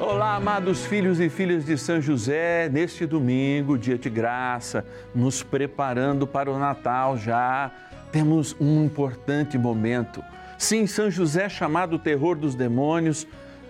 Olá, amados filhos e filhas de São José, neste domingo, dia de graça, nos preparando para o Natal já, temos um importante momento. Sim, São José, chamado terror dos demônios,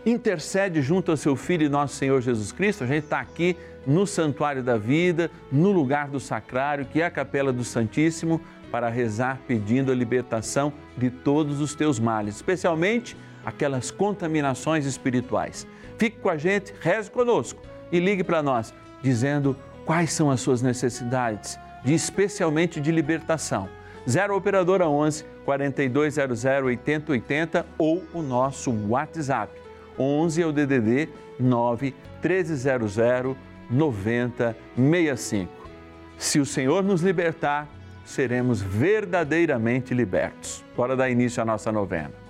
intercede junto ao seu Filho e nosso Senhor Jesus Cristo. A gente está aqui no Santuário da Vida, no lugar do Sacrário, que é a Capela do Santíssimo, para rezar pedindo a libertação de todos os teus males, especialmente aquelas contaminações espirituais. Fique com a gente, reze conosco e ligue para nós, dizendo quais são as suas necessidades, de, especialmente de libertação. 0 Operadora 11 4200 8080 ou o nosso WhatsApp. 11 é o DDD 9 1300 9065. Se o Senhor nos libertar, seremos verdadeiramente libertos. Bora dar início à nossa novena.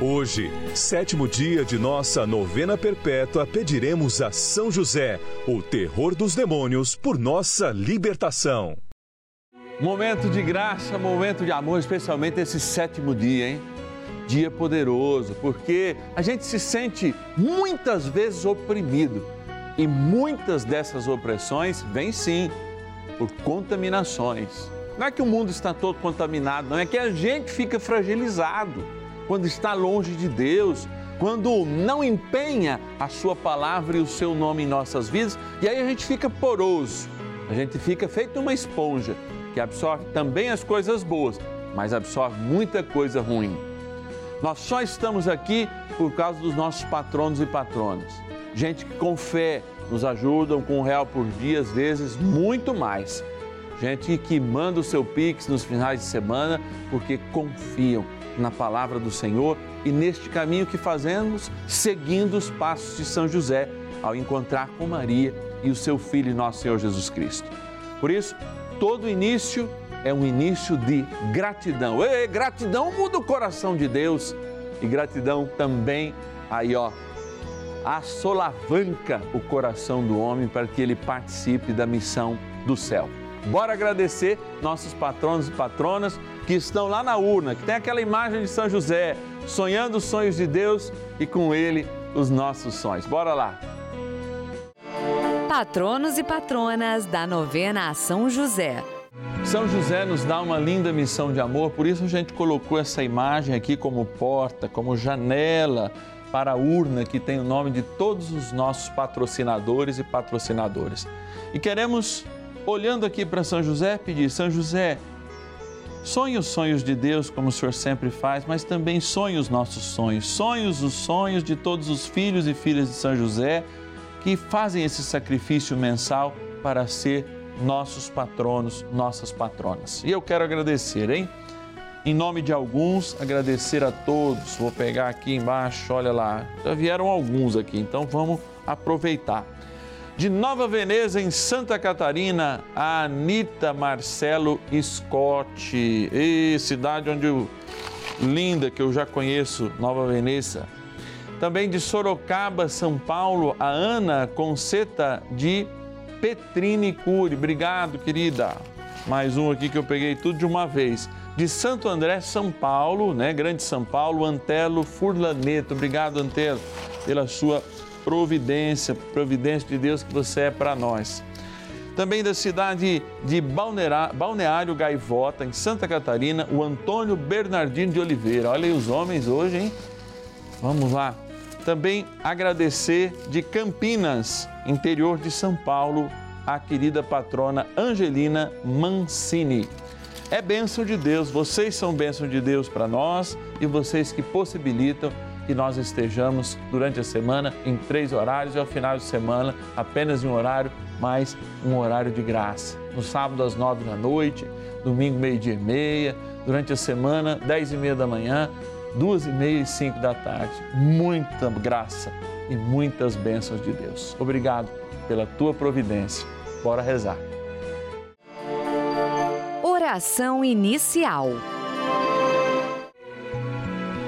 Hoje, sétimo dia de nossa novena perpétua, pediremos a São José, o terror dos demônios, por nossa libertação. Momento de graça, momento de amor, especialmente esse sétimo dia, hein? Dia poderoso, porque a gente se sente muitas vezes oprimido e muitas dessas opressões vêm sim por contaminações. Não é que o mundo está todo contaminado, não é que a gente fica fragilizado quando está longe de Deus, quando não empenha a Sua palavra e o seu nome em nossas vidas, e aí a gente fica poroso, a gente fica feito uma esponja que absorve também as coisas boas, mas absorve muita coisa ruim. Nós só estamos aqui por causa dos nossos patronos e patronas. Gente que com fé nos ajudam com um real por dia, às vezes muito mais. Gente que manda o seu Pix nos finais de semana porque confiam na palavra do Senhor e neste caminho que fazemos, seguindo os passos de São José ao encontrar com Maria e o seu filho, nosso Senhor Jesus Cristo. Por isso, todo início é um início de gratidão. E gratidão muda o coração de Deus e gratidão também aí ó assolavanca o coração do homem para que ele participe da missão do céu. Bora agradecer nossos patronos e patronas que estão lá na urna, que tem aquela imagem de São José, sonhando os sonhos de Deus e com ele os nossos sonhos. Bora lá! Patronos e patronas da novena a São José. São José nos dá uma linda missão de amor, por isso a gente colocou essa imagem aqui como porta, como janela para a urna que tem o nome de todos os nossos patrocinadores e patrocinadoras. E queremos olhando aqui para São José, pedir: São José, sonhe os sonhos de Deus, como o Senhor sempre faz, mas também sonhe os nossos sonhos. Sonhe os sonhos de todos os filhos e filhas de São José que fazem esse sacrifício mensal para ser nossos patronos, nossas patronas. E eu quero agradecer, hein? em nome de alguns, agradecer a todos. Vou pegar aqui embaixo, olha lá. Já vieram alguns aqui, então vamos aproveitar. De Nova Veneza, em Santa Catarina, a Anitta Marcelo Scott. E cidade onde eu, linda que eu já conheço, Nova Veneza. Também de Sorocaba, São Paulo, a Ana Conceta de Petrini Cury. Obrigado, querida. Mais um aqui que eu peguei tudo de uma vez de Santo André, São Paulo, né? Grande São Paulo, Antelo Furlaneto. Obrigado, Antelo, pela sua providência, providência de Deus que você é para nós. Também da cidade de Balneário Gaivota, em Santa Catarina, o Antônio Bernardino de Oliveira. Olha aí os homens hoje, hein? Vamos lá. Também agradecer de Campinas, interior de São Paulo, a querida patrona Angelina Mancini é bênção de Deus, vocês são bênção de Deus para nós e vocês que possibilitam que nós estejamos durante a semana em três horários e ao final de semana apenas em um horário, mas um horário de graça. No sábado às nove da noite, domingo meio-dia e meia, durante a semana dez e meia da manhã, duas e meia e cinco da tarde. Muita graça e muitas bênçãos de Deus. Obrigado pela tua providência. Bora rezar. Oração inicial.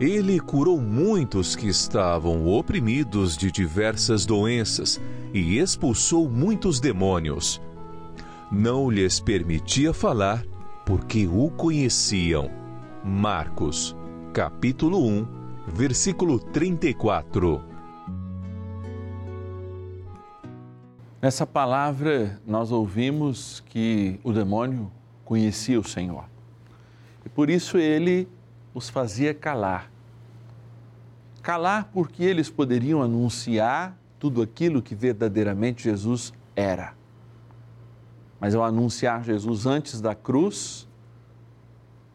Ele curou muitos que estavam oprimidos de diversas doenças e expulsou muitos demônios. Não lhes permitia falar, porque o conheciam. Marcos, capítulo 1, versículo 34. Nessa palavra, nós ouvimos que o demônio conhecia o Senhor. E por isso ele os fazia calar. Calar porque eles poderiam anunciar tudo aquilo que verdadeiramente Jesus era. Mas ao anunciar Jesus antes da cruz,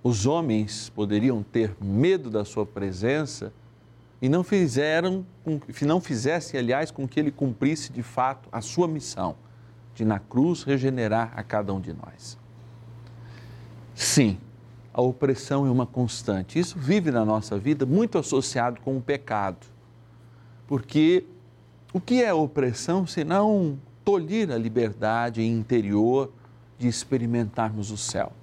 os homens poderiam ter medo da sua presença e não fizeram, não fizessem, aliás, com que ele cumprisse de fato a sua missão de na cruz regenerar a cada um de nós. Sim, a opressão é uma constante. Isso vive na nossa vida muito associado com o pecado. Porque o que é opressão senão tolir a liberdade interior de experimentarmos o céu?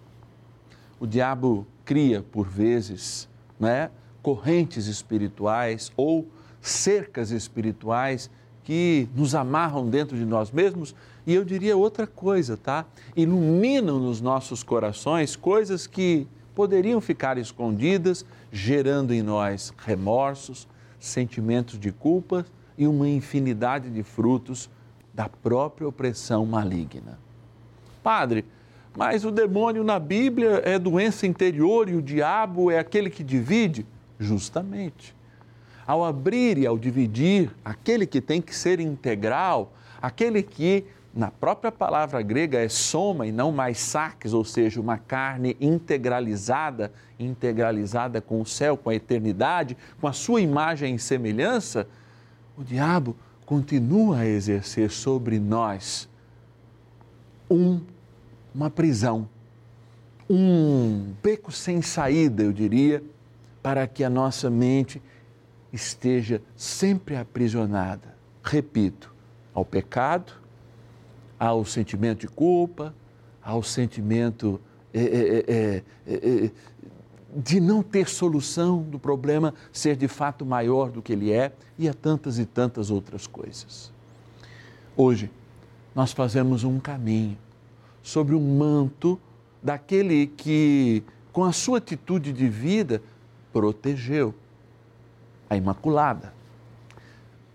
O diabo cria, por vezes, né, correntes espirituais ou cercas espirituais que nos amarram dentro de nós mesmos e eu diria outra coisa, tá? Iluminam nos nossos corações coisas que poderiam ficar escondidas, gerando em nós remorsos, sentimentos de culpa e uma infinidade de frutos da própria opressão maligna. Padre, mas o demônio na Bíblia é doença interior e o diabo é aquele que divide? Justamente. Ao abrir e ao dividir, aquele que tem que ser integral, aquele que na própria palavra grega é soma e não mais saques, ou seja, uma carne integralizada, integralizada com o céu, com a eternidade, com a sua imagem e semelhança, o diabo continua a exercer sobre nós um, uma prisão, um beco sem saída, eu diria, para que a nossa mente esteja sempre aprisionada, repito, ao pecado, ao sentimento de culpa, ao sentimento é, é, é, de não ter solução do problema ser de fato maior do que ele é e a tantas e tantas outras coisas. Hoje, nós fazemos um caminho sobre o manto daquele que, com a sua atitude de vida, protegeu a Imaculada.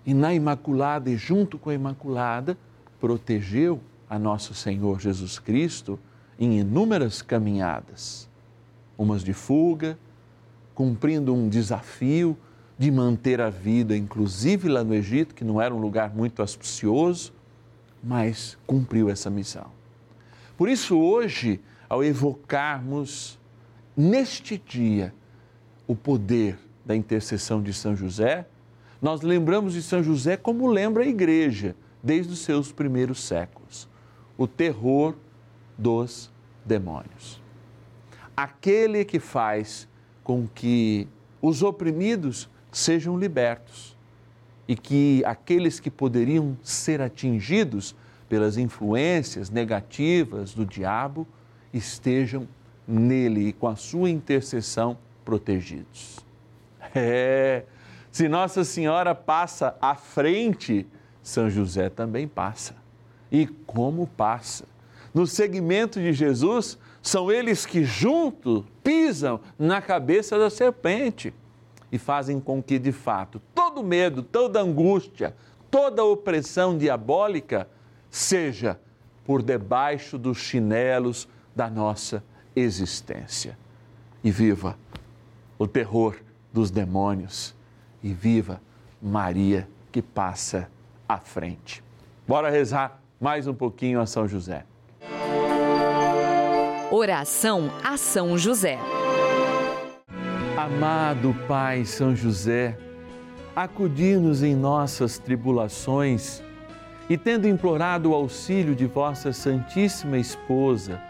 E na Imaculada e junto com a Imaculada, protegeu a nosso Senhor Jesus Cristo em inúmeras caminhadas, umas de fuga, cumprindo um desafio de manter a vida, inclusive lá no Egito, que não era um lugar muito auspicioso, mas cumpriu essa missão. Por isso, hoje, ao evocarmos neste dia o poder da intercessão de São José, nós lembramos de São José como lembra a igreja desde os seus primeiros séculos: o terror dos demônios. Aquele que faz com que os oprimidos sejam libertos e que aqueles que poderiam ser atingidos pelas influências negativas do diabo estejam nele e com a sua intercessão protegidos. É, se Nossa Senhora passa à frente, São José também passa. E como passa? No segmento de Jesus, são eles que juntos pisam na cabeça da serpente e fazem com que, de fato, todo medo, toda angústia, toda opressão diabólica seja por debaixo dos chinelos da nossa existência. E viva o terror dos demônios e viva Maria que passa à frente. Bora rezar mais um pouquinho a São José. Oração a São José. Amado Pai São José, acudir-nos em nossas tribulações e, tendo implorado o auxílio de vossa Santíssima Esposa,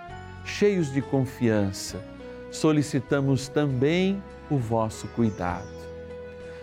cheios de confiança, solicitamos também o vosso cuidado.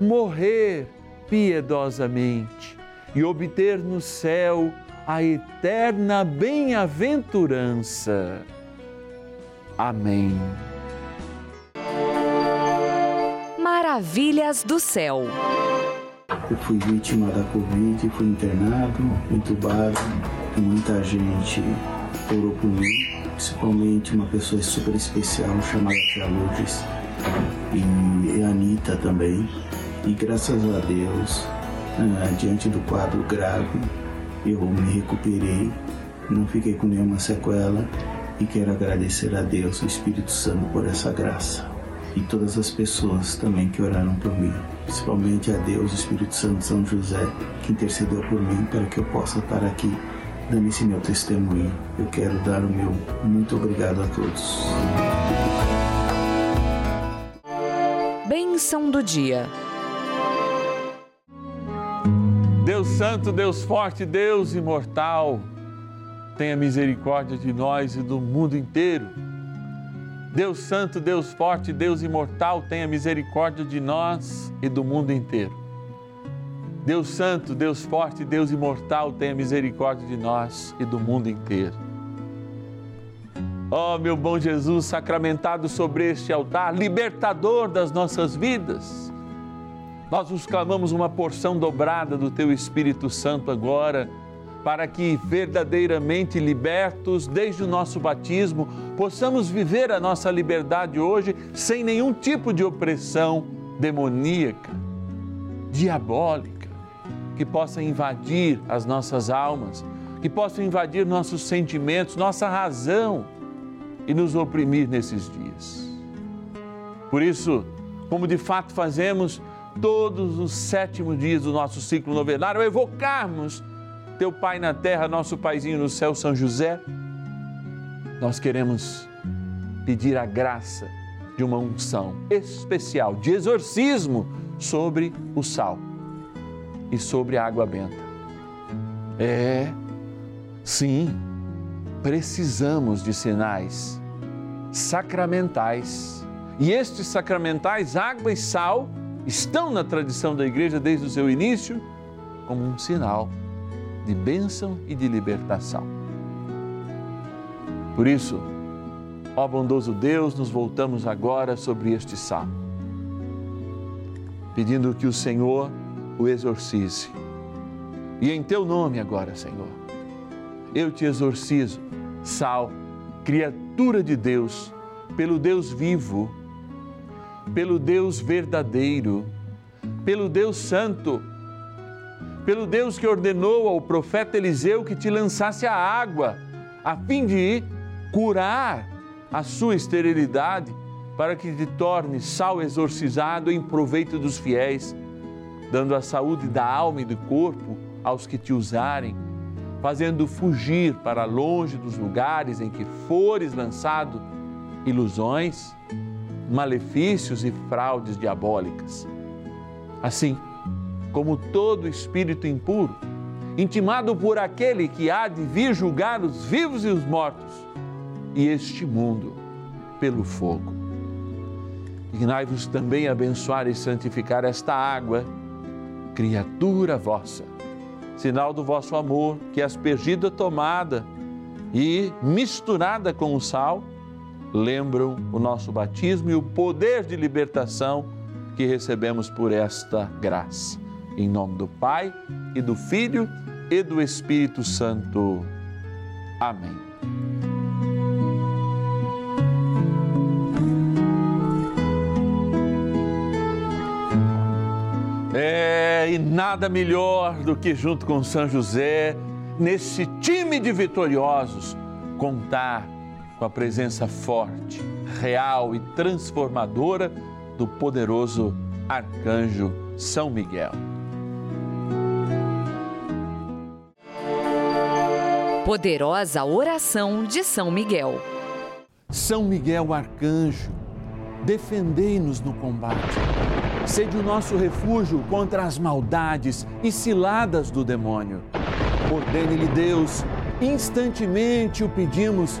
morrer piedosamente e obter no céu a eterna bem-aventurança. Amém. Maravilhas do céu. Eu fui vítima da Covid, fui internado, entubado, e muita gente orou por mim, principalmente uma pessoa super especial chamada Tia Lourdes e a Anitta também. E graças a Deus, ah, diante do quadro grave, eu me recuperei, não fiquei com nenhuma sequela e quero agradecer a Deus, o Espírito Santo, por essa graça. E todas as pessoas também que oraram por mim, principalmente a Deus, o Espírito Santo São José, que intercedeu por mim para que eu possa estar aqui dando esse meu testemunho. Eu quero dar o meu muito obrigado a todos. Bênção do dia. Santo, Deus Forte, Deus Imortal, tenha misericórdia de nós e do mundo inteiro. Deus Santo, Deus Forte, Deus Imortal, tenha misericórdia de nós e do mundo inteiro. Deus Santo, Deus Forte, Deus Imortal, tenha misericórdia de nós e do mundo inteiro. Ó oh, meu bom Jesus, sacramentado sobre este altar, libertador das nossas vidas, nós nos clamamos uma porção dobrada do Teu Espírito Santo agora, para que, verdadeiramente libertos desde o nosso batismo, possamos viver a nossa liberdade hoje sem nenhum tipo de opressão demoníaca, diabólica, que possa invadir as nossas almas, que possa invadir nossos sentimentos, nossa razão e nos oprimir nesses dias. Por isso, como de fato fazemos, todos os sétimos dias do nosso ciclo novenário, evocarmos Teu Pai na terra, nosso Paizinho no céu, São José, nós queremos pedir a graça de uma unção especial, de exorcismo sobre o sal e sobre a água benta. É, sim, precisamos de sinais sacramentais. E estes sacramentais, água e sal, estão na tradição da igreja desde o seu início como um sinal de bênção e de libertação. Por isso, ó bondoso Deus, nos voltamos agora sobre este salmo, pedindo que o Senhor o exorcize. E em teu nome agora, Senhor, eu te exorcizo, sal, criatura de Deus, pelo Deus vivo pelo Deus verdadeiro, pelo Deus santo, pelo Deus que ordenou ao profeta Eliseu que te lançasse a água, a fim de curar a sua esterilidade, para que te torne sal exorcizado em proveito dos fiéis, dando a saúde da alma e do corpo aos que te usarem, fazendo fugir para longe dos lugares em que fores lançado ilusões malefícios e fraudes diabólicas. Assim, como todo espírito impuro, intimado por aquele que há de vir julgar os vivos e os mortos, e este mundo pelo fogo. Ignai-vos também abençoar e santificar esta água, criatura vossa, sinal do vosso amor, que é aspergida, tomada e misturada com o sal lembram o nosso batismo e o poder de libertação que recebemos por esta graça. Em nome do Pai e do Filho e do Espírito Santo. Amém. É, e nada melhor do que junto com São José, nesse time de vitoriosos, contar com a presença forte, real e transformadora do poderoso arcanjo São Miguel. Poderosa oração de São Miguel. São Miguel Arcanjo, defendei-nos no combate. Sede o nosso refúgio contra as maldades e ciladas do demônio. Ordene-lhe Deus, instantemente o pedimos,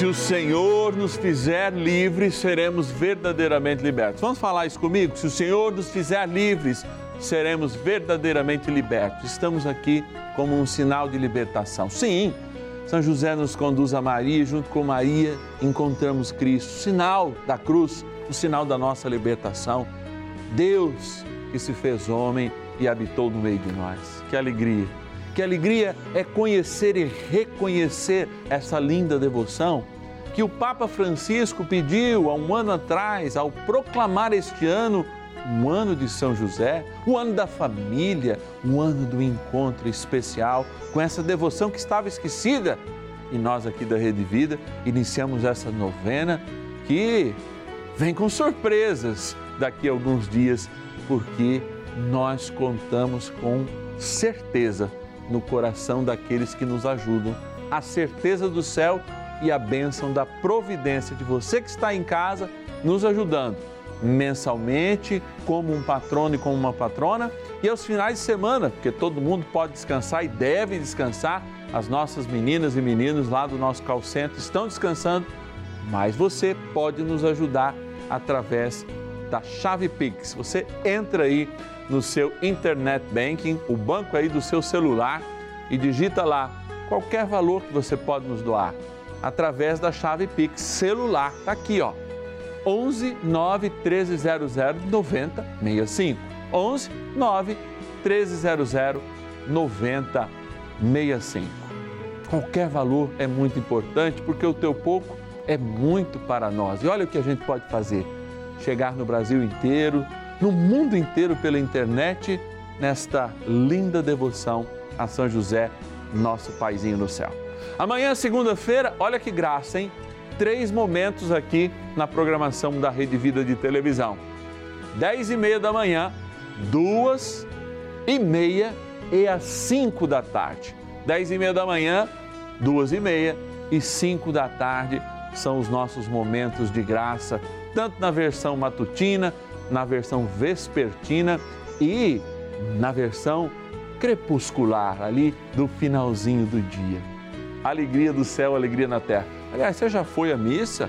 Se o Senhor nos fizer livres, seremos verdadeiramente libertos. Vamos falar isso comigo? Se o Senhor nos fizer livres, seremos verdadeiramente libertos. Estamos aqui como um sinal de libertação. Sim, São José nos conduz a Maria, junto com Maria encontramos Cristo, sinal da cruz, o sinal da nossa libertação. Deus que se fez homem e habitou no meio de nós. Que alegria! Que alegria é conhecer e reconhecer essa linda devoção que o Papa Francisco pediu há um ano atrás, ao proclamar este ano um ano de São José, um ano da família, um ano do encontro especial com essa devoção que estava esquecida. E nós aqui da Rede Vida iniciamos essa novena que vem com surpresas daqui a alguns dias, porque nós contamos com certeza no coração daqueles que nos ajudam, a certeza do céu e a bênção da providência de você que está em casa nos ajudando mensalmente, como um patrono e como uma patrona, e aos finais de semana, porque todo mundo pode descansar e deve descansar. As nossas meninas e meninos lá do nosso call center estão descansando, mas você pode nos ajudar através da chave Pix. Você entra aí no seu internet banking, o banco aí do seu celular e digita lá qualquer valor que você pode nos doar através da chave Pix celular. Tá aqui, ó 11 9 1300 9065. 11 9 1300 9065. Qualquer valor é muito importante porque o teu pouco é muito para nós. E olha o que a gente pode fazer: chegar no Brasil inteiro, no mundo inteiro pela internet, nesta linda devoção a São José, nosso paizinho no céu. Amanhã, segunda-feira, olha que graça, hein? três momentos aqui na programação da Rede Vida de televisão. Dez e meia da manhã, duas e meia e às cinco da tarde. Dez e meia da manhã, duas e meia e cinco da tarde são os nossos momentos de graça, tanto na versão matutina, na versão vespertina e na versão crepuscular, ali do finalzinho do dia. Alegria do céu, alegria na terra. Aliás, você já foi à missa?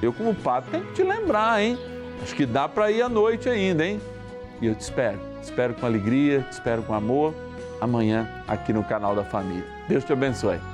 Eu, como padre, tenho que te lembrar, hein? Acho que dá para ir à noite ainda, hein? E eu te espero. Te espero com alegria, te espero com amor. Amanhã, aqui no canal da Família. Deus te abençoe.